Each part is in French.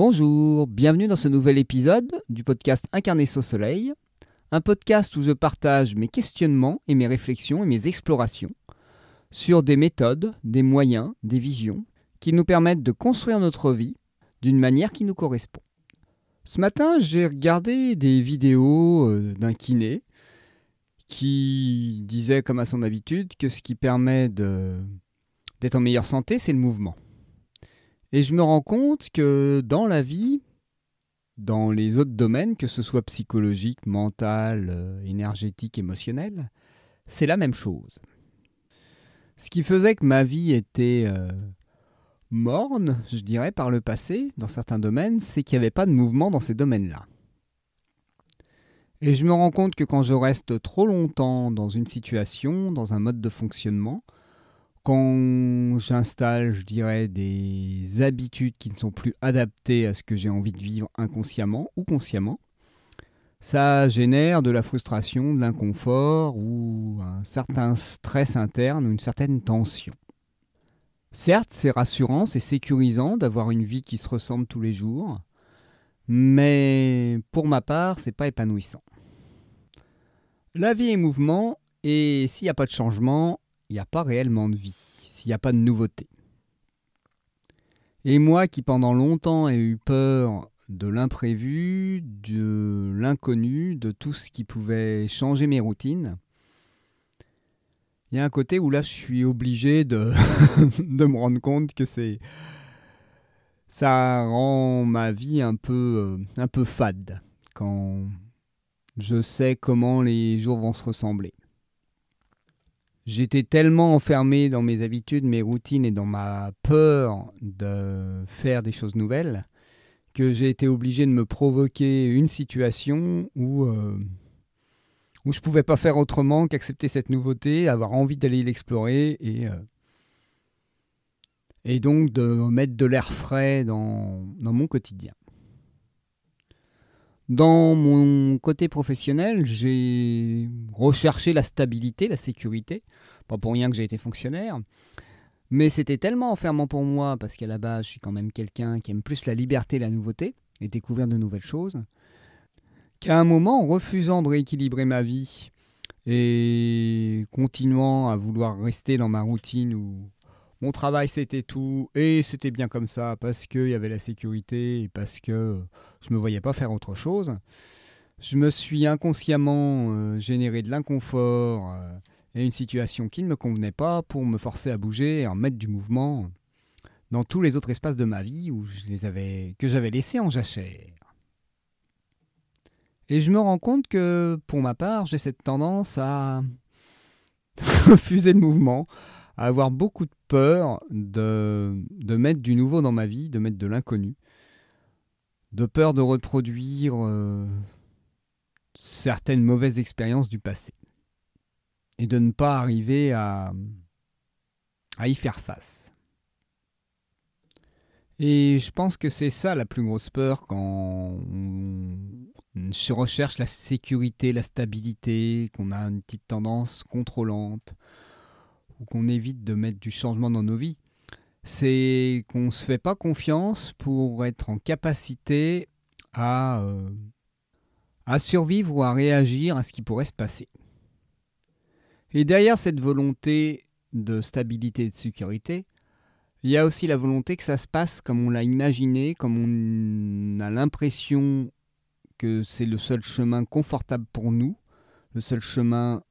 Bonjour, bienvenue dans ce nouvel épisode du podcast Incarné au soleil, un podcast où je partage mes questionnements et mes réflexions et mes explorations sur des méthodes, des moyens, des visions qui nous permettent de construire notre vie d'une manière qui nous correspond. Ce matin, j'ai regardé des vidéos euh, d'un kiné qui disait, comme à son habitude, que ce qui permet d'être en meilleure santé, c'est le mouvement. Et je me rends compte que dans la vie, dans les autres domaines, que ce soit psychologique, mental, euh, énergétique, émotionnel, c'est la même chose. Ce qui faisait que ma vie était euh, morne, je dirais, par le passé, dans certains domaines, c'est qu'il n'y avait pas de mouvement dans ces domaines-là. Et je me rends compte que quand je reste trop longtemps dans une situation, dans un mode de fonctionnement, quand j'installe, je dirais, des habitudes qui ne sont plus adaptées à ce que j'ai envie de vivre inconsciemment ou consciemment, ça génère de la frustration, de l'inconfort ou un certain stress interne ou une certaine tension. Certes, c'est rassurant, c'est sécurisant d'avoir une vie qui se ressemble tous les jours, mais pour ma part, c'est pas épanouissant. La vie est mouvement, et s'il n'y a pas de changement, il n'y a pas réellement de vie, s'il n'y a pas de nouveauté. Et moi qui pendant longtemps ai eu peur de l'imprévu, de l'inconnu, de tout ce qui pouvait changer mes routines, il y a un côté où là je suis obligé de, de me rendre compte que c'est ça rend ma vie un peu euh, un peu fade quand je sais comment les jours vont se ressembler. J'étais tellement enfermé dans mes habitudes, mes routines et dans ma peur de faire des choses nouvelles que j'ai été obligé de me provoquer une situation où, euh, je ne pouvais pas faire autrement qu'accepter cette nouveauté, avoir envie d'aller l'explorer et, euh, donc de mettre de l'air frais dans mon quotidien. Dans mon côté professionnel, j'ai recherché la stabilité, la sécurité. Pas pour rien que j'ai été fonctionnaire. Mais c'était tellement enfermant pour moi, parce qu'à la base, je suis quand même quelqu'un qui aime plus la liberté et la nouveauté, et découvrir de nouvelles choses, qu'à un moment, en refusant de rééquilibrer ma vie et continuant à vouloir rester dans ma routine où mon travail c'était tout et c'était bien comme ça parce qu'il y avait la sécurité parce que je me voyais pas faire autre chose. Je me suis inconsciemment euh, généré de l'inconfort euh, et une situation qui ne me convenait pas pour me forcer à bouger et en mettre du mouvement dans tous les autres espaces de ma vie où je les avais, que j'avais laissés en jachère. Et je me rends compte que pour ma part, j'ai cette tendance à refuser le mouvement, à avoir beaucoup de peur de, de mettre du nouveau dans ma vie, de mettre de l'inconnu, de peur de reproduire euh, certaines mauvaises expériences du passé et de ne pas arriver à, à y faire face. Et je pense que c'est ça la plus grosse peur quand on se recherche la sécurité, la stabilité, qu'on a une petite tendance contrôlante, ou qu'on évite de mettre du changement dans nos vies, c'est qu'on ne se fait pas confiance pour être en capacité à, euh, à survivre ou à réagir à ce qui pourrait se passer. Et derrière cette volonté de stabilité et de sécurité, il y a aussi la volonté que ça se passe comme on l'a imaginé, comme on a l'impression que c'est le seul chemin confortable pour nous, le seul chemin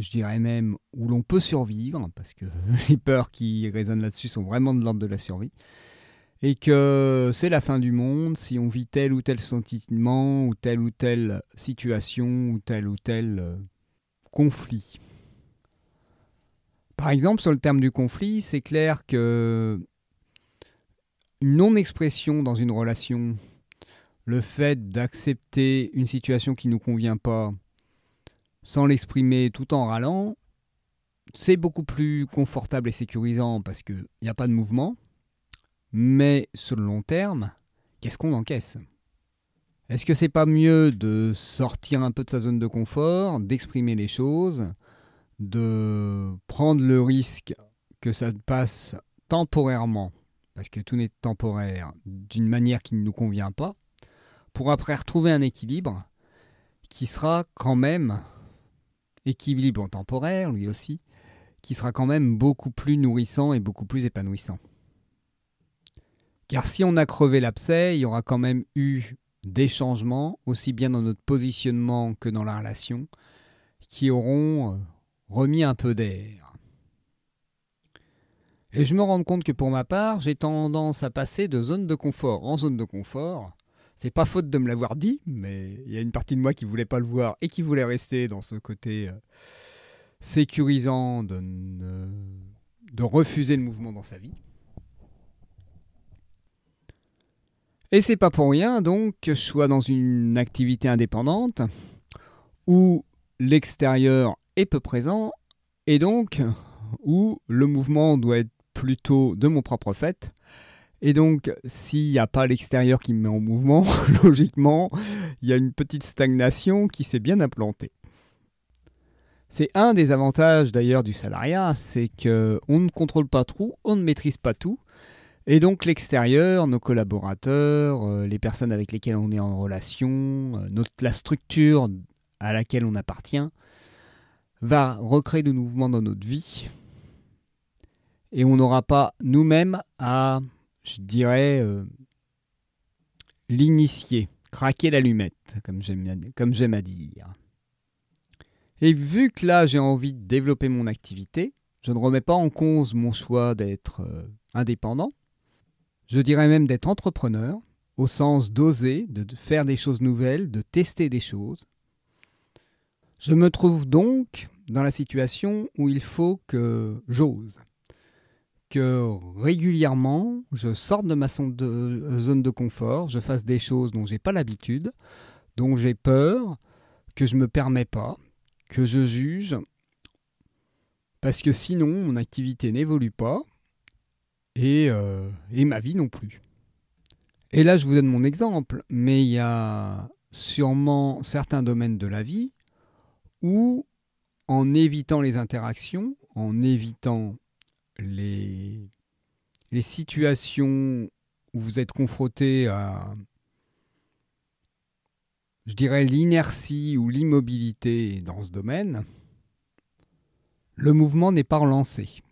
je dirais même où l'on peut survivre, parce que les peurs qui résonnent là-dessus sont vraiment de l'ordre de la survie, et que c'est la fin du monde si on vit tel ou tel sentiment, ou telle ou telle situation, ou tel ou tel euh, conflit. Par exemple, sur le terme du conflit, c'est clair que une non-expression dans une relation, le fait d'accepter une situation qui ne nous convient pas, sans l'exprimer tout en râlant, c'est beaucoup plus confortable et sécurisant parce qu'il n'y a pas de mouvement. Mais sur le long terme, qu'est-ce qu'on encaisse? Est-ce que c'est pas mieux de sortir un peu de sa zone de confort, d'exprimer les choses, de prendre le risque que ça passe temporairement parce que tout n'est temporaire, d'une manière qui ne nous convient pas, pour après retrouver un équilibre qui sera quand même équilibre temporaire, lui aussi, qui sera quand même beaucoup plus nourrissant et beaucoup plus épanouissant. Car si on a crevé l'abcès, il y aura quand même eu des changements, aussi bien dans notre positionnement que dans la relation, qui auront euh, remis un peu d'air. Et je me rends compte que pour ma part, j'ai tendance à passer de zone de confort en zone de confort. C'est pas faute de me l'avoir dit, mais il y a une partie de moi qui voulait pas le voir et qui voulait rester dans ce côté euh, sécurisant de, de refuser le mouvement dans sa vie. Et c'est pas pour rien donc que je sois dans une activité indépendante où l'extérieur est peu présent et donc où le mouvement doit être plutôt de mon propre fait. Et donc, s'il n'y a pas l'extérieur qui me met en mouvement, logiquement, il y a une petite stagnation qui s'est bien implantée. C'est un des avantages d'ailleurs du salariat, c'est que on ne contrôle pas tout, on ne maîtrise pas tout, et donc l'extérieur, nos collaborateurs, euh, les personnes avec lesquelles on est en relation, euh, la structure à laquelle on appartient, va recréer de mouvements dans notre vie. Et on n'aura pas nous-mêmes à, je dirais, euh, l'initier, craquer l'allumette, comme j'aime à dire. Et vu que là j'ai envie de développer mon activité, je ne remets pas en cause mon choix d'être indépendant, je dirais même d'être entrepreneur, au sens d'oser, de faire des choses nouvelles, de tester des choses. Je me trouve donc dans la situation où il faut que j'ose, que régulièrement je sorte de ma zone de confort, je fasse des choses dont j'ai pas l'habitude, dont j'ai peur, que je ne me permets pas, que je juge, parce que sinon mon activité n'évolue pas, euh, et, ma vie non plus. Et là, je vous donne mon exemple, mais il y a sûrement certains domaines de la vie où, en évitant les interactions, en évitant les, situations où vous êtes confronté à, je dirais, l'inertie ou l'immobilité dans ce domaine, le mouvement n'est pas relancé.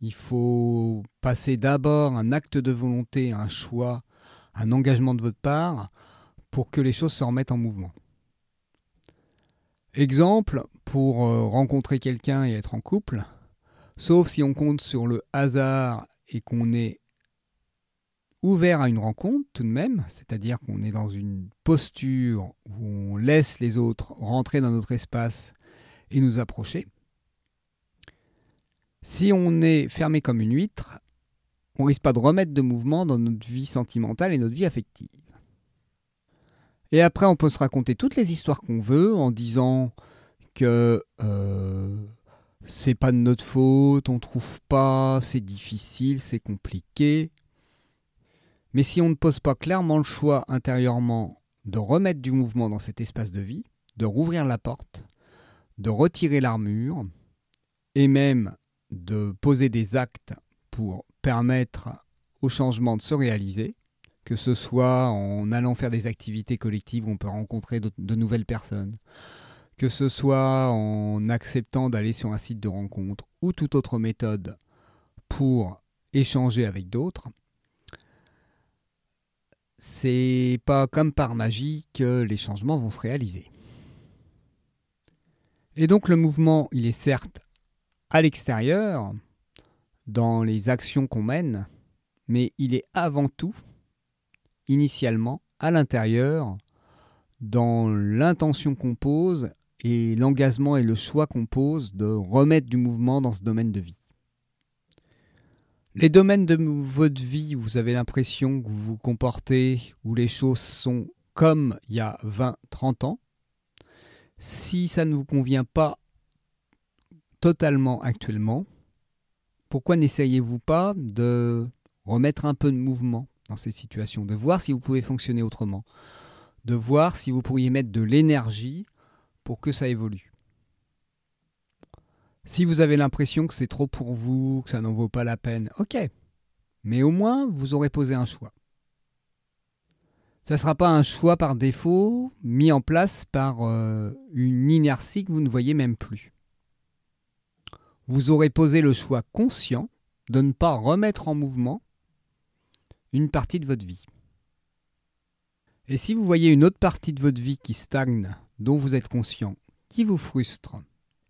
Il faut passer d'abord un acte de volonté, un choix, un engagement de votre part pour que les choses se remettent en mouvement. Exemple, pour euh, rencontrer quelqu'un et être en couple, sauf si on compte sur le hasard et qu'on est ouvert à une rencontre tout de même, c'est-à-dire qu'on est dans une posture où on laisse les autres rentrer dans notre espace et nous approcher. Si on est fermé comme une huître, on risque pas de remettre de mouvement dans notre vie sentimentale et notre vie affective. Et après, on peut se raconter toutes les histoires qu'on veut en disant que euh, c'est pas de notre faute, on trouve pas, c'est difficile, c'est compliqué. Mais si on ne pose pas clairement le choix intérieurement de remettre du mouvement dans cet espace de vie, de rouvrir la porte, de retirer l'armure, et même de poser des actes pour permettre au changement de se réaliser, que ce soit en allant faire des activités collectives où on peut rencontrer de, nouvelles personnes, que ce soit en acceptant d'aller sur un site de rencontre ou toute autre méthode pour échanger avec d'autres, c'est pas comme par magie que les changements vont se réaliser. Et donc le mouvement, il est certes à l'extérieur, dans les actions qu'on mène, mais il est avant tout, initialement, à l'intérieur, dans l'intention qu'on pose et l'engagement et le choix qu'on pose de remettre du mouvement dans ce domaine de vie. Les domaines de votre vie où vous avez l'impression que vous vous comportez, où les choses sont comme il y a 20, 30 ans, si ça ne vous convient pas totalement actuellement, pourquoi n'essayez-vous pas de remettre un peu de mouvement dans ces situations, de voir si vous pouvez fonctionner autrement, de voir si vous pourriez mettre de l'énergie pour que ça évolue. Si vous avez l'impression que c'est trop pour vous, que ça n'en vaut pas la peine, ok. mais au moins vous aurez posé un choix. Ça ne sera pas un choix par défaut mis en place par euh, une inertie que vous ne voyez même plus. Vous aurez posé le choix conscient de ne pas remettre en mouvement une partie de votre vie. Et si vous voyez une autre partie de votre vie qui stagne, dont vous êtes conscient, qui vous frustre,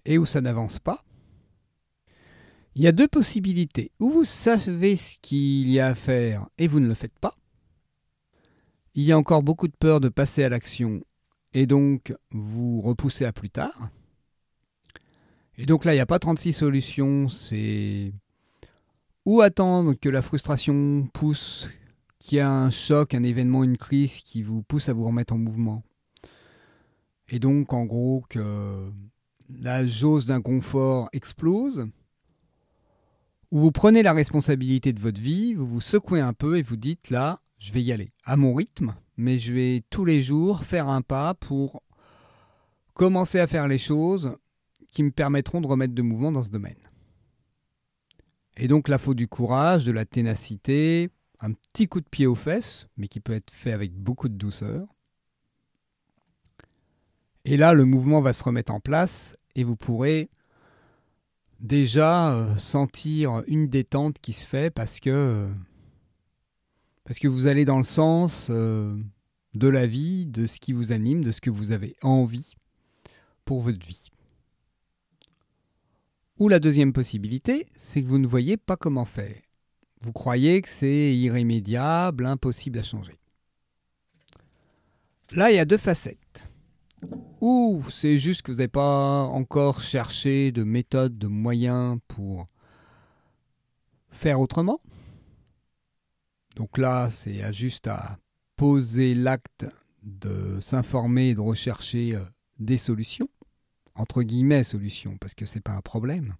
et où ça n'avance pas, il y a deux possibilités. Ou vous savez ce qu'il y a à faire et vous ne le faites pas. Il y a encore beaucoup de peur de passer à l'action et donc vous repoussez à plus tard. Et donc là, il n'y a pas 36 solutions, c'est ou attendre que la frustration pousse, qu'il y ait un choc, un événement, une crise qui vous pousse à vous remettre en mouvement. Et donc, en gros, que la jauge d'inconfort explose, où vous prenez la responsabilité de votre vie, vous vous secouez un peu et vous dites là, je vais y aller à mon rythme, mais je vais tous les jours faire un pas pour commencer à faire les choses qui me permettront de remettre de mouvement dans ce domaine. Et donc là, faut du courage, de la ténacité, un petit coup de pied aux fesses, mais qui peut être fait avec beaucoup de douceur. Et là, le mouvement va se remettre en place et vous pourrez déjà euh, sentir une détente qui se fait parce que, parce que vous allez dans le sens euh, de la vie, de ce qui vous anime, de ce que vous avez envie pour votre vie. Ou la deuxième possibilité, c'est que vous ne voyez pas comment faire. Vous croyez que c'est irrémédiable, impossible à changer. Là, il y a deux facettes. Ou c'est juste que vous n'avez pas encore cherché de méthode, de moyens pour faire autrement. Donc là, c'est juste à poser l'acte de s'informer et de rechercher euh, des solutions, entre guillemets solutions, parce que ce n'est pas un problème.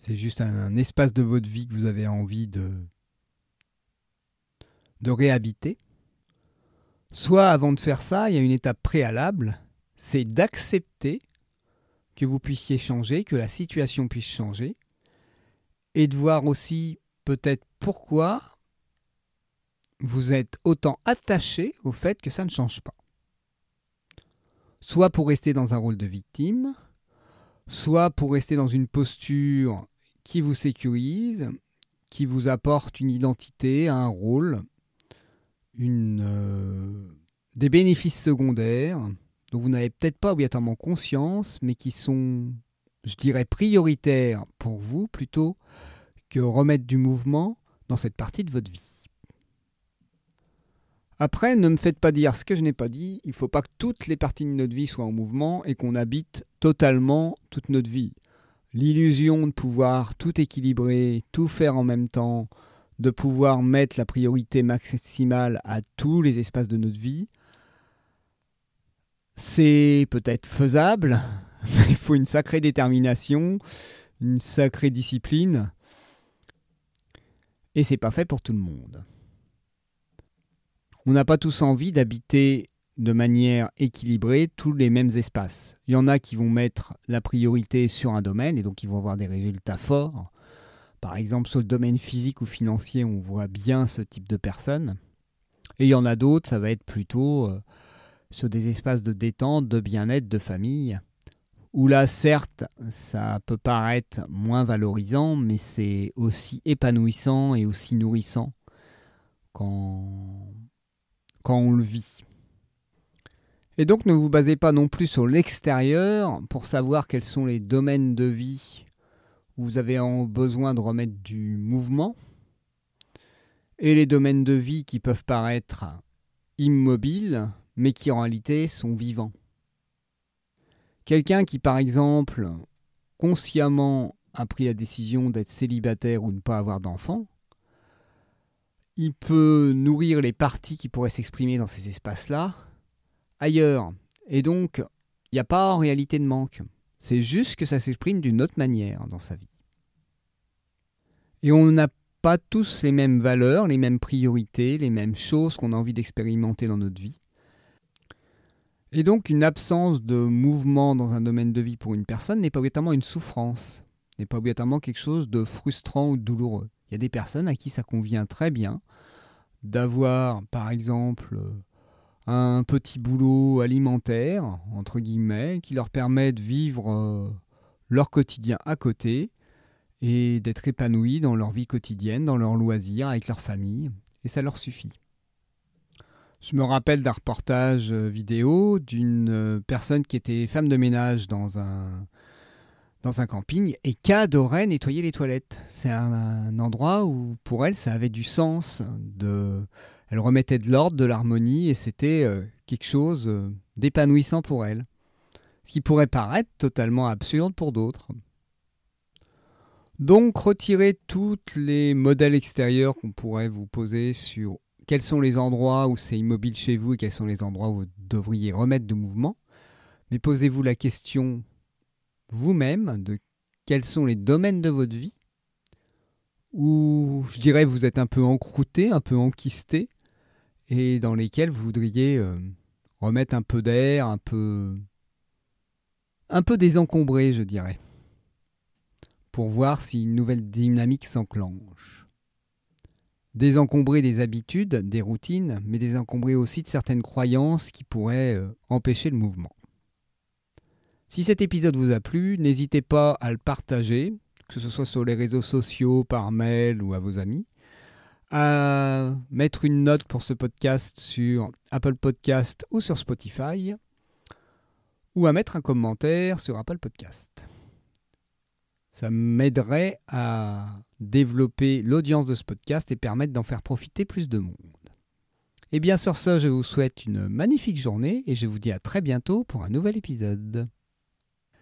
C'est juste un, espace de votre vie que vous avez envie de, de réhabiter. Soit avant de faire ça, il y a une étape préalable c'est d'accepter que vous puissiez changer, que la situation puisse changer, et de voir aussi peut-être pourquoi vous êtes autant attaché au fait que ça ne change pas. Soit pour rester dans un rôle de victime, soit pour rester dans une posture qui vous sécurise, qui vous apporte une identité, un rôle, euh, des bénéfices secondaires, dont vous n'avez peut-être pas obligatoirement conscience, mais qui sont, je dirais, prioritaires pour vous plutôt que remettre du mouvement dans cette partie de votre vie. Après, ne me faites pas dire ce que je n'ai pas dit. Il ne faut pas que toutes les parties de notre vie soient en mouvement et qu'on habite totalement toute notre vie. L'illusion de pouvoir tout équilibrer, tout faire en même temps, de pouvoir mettre la priorité maximale à tous les espaces de notre vie, c'est peut-être faisable, mais il faut une sacrée détermination, une sacrée discipline. Et c'est pas fait pour tout le monde. On n'a pas tous envie d'habiter de manière équilibrée tous les mêmes espaces. Il y en a qui vont mettre la priorité sur un domaine et donc ils vont avoir des résultats forts. Par exemple, sur le domaine physique ou financier, on voit bien ce type de personnes. Et il y en a d'autres, ça va être plutôt euh, sur des espaces de détente, de bien-être, de famille, où là, certes, ça peut paraître moins valorisant, mais c'est aussi épanouissant et aussi nourrissant quand, quand on le vit. Et donc ne vous basez pas non plus sur l'extérieur pour savoir quels sont les domaines de vie où vous avez besoin de remettre du mouvement et les domaines de vie qui peuvent paraître immobiles mais qui en réalité sont vivants. Quelqu'un qui, par exemple, consciemment a pris la décision d'être célibataire ou de ne pas avoir d'enfant, il peut nourrir les parties qui pourraient s'exprimer dans ces espaces-là ailleurs. Et donc, il n'y a pas en réalité de manque. C'est juste que ça s'exprime d'une autre manière dans sa vie. Et on n'a pas tous les mêmes valeurs, les mêmes priorités, les mêmes choses qu'on a envie d'expérimenter dans notre vie. Et donc une absence de mouvement dans un domaine de vie pour une personne n'est pas obligatoirement une souffrance, n'est pas obligatoirement quelque chose de frustrant ou douloureux. Il y a des personnes à qui ça convient très bien d'avoir, par exemple, un petit boulot alimentaire, entre guillemets, qui leur permet de vivre euh, leur quotidien à côté et d'être épanouis dans leur vie quotidienne, dans leurs loisirs, avec leur famille, et ça leur suffit. Je me rappelle d'un reportage euh, vidéo d'une euh, personne qui était femme de ménage dans un, dans un camping et qui adorait nettoyer les toilettes. C'est un, endroit où pour elle ça avait du sens. De, elle remettait de l'ordre, de l'harmonie et c'était euh, quelque chose d'épanouissant pour elle. Ce qui pourrait paraître totalement absurde pour d'autres. Donc retirez tous les modèles extérieurs qu'on pourrait vous poser sur quels sont les endroits où c'est immobile chez vous et quels sont les endroits où vous devriez remettre de mouvement. Mais posez-vous la question vous-même de quels sont les domaines de votre vie où je dirais vous êtes un peu encrouté, un peu enquisté et dans lesquels vous voudriez euh, remettre un peu d'air, un peu un peu désencombré, je dirais, pour voir si une nouvelle dynamique s'enclenche désencombrer des habitudes, des routines, mais désencombrer aussi de certaines croyances qui pourraient euh, empêcher le mouvement. Si cet épisode vous a plu, n'hésitez pas à le partager, que ce soit sur les réseaux sociaux, par mail ou à vos amis, à mettre une note pour ce podcast sur Apple Podcast ou sur Spotify, ou à mettre un commentaire sur Apple Podcast. Ça m'aiderait à développer l'audience de ce podcast et permettre d'en faire profiter plus de monde. Et bien sur ce, je vous souhaite une magnifique journée et je vous dis à très bientôt pour un nouvel épisode.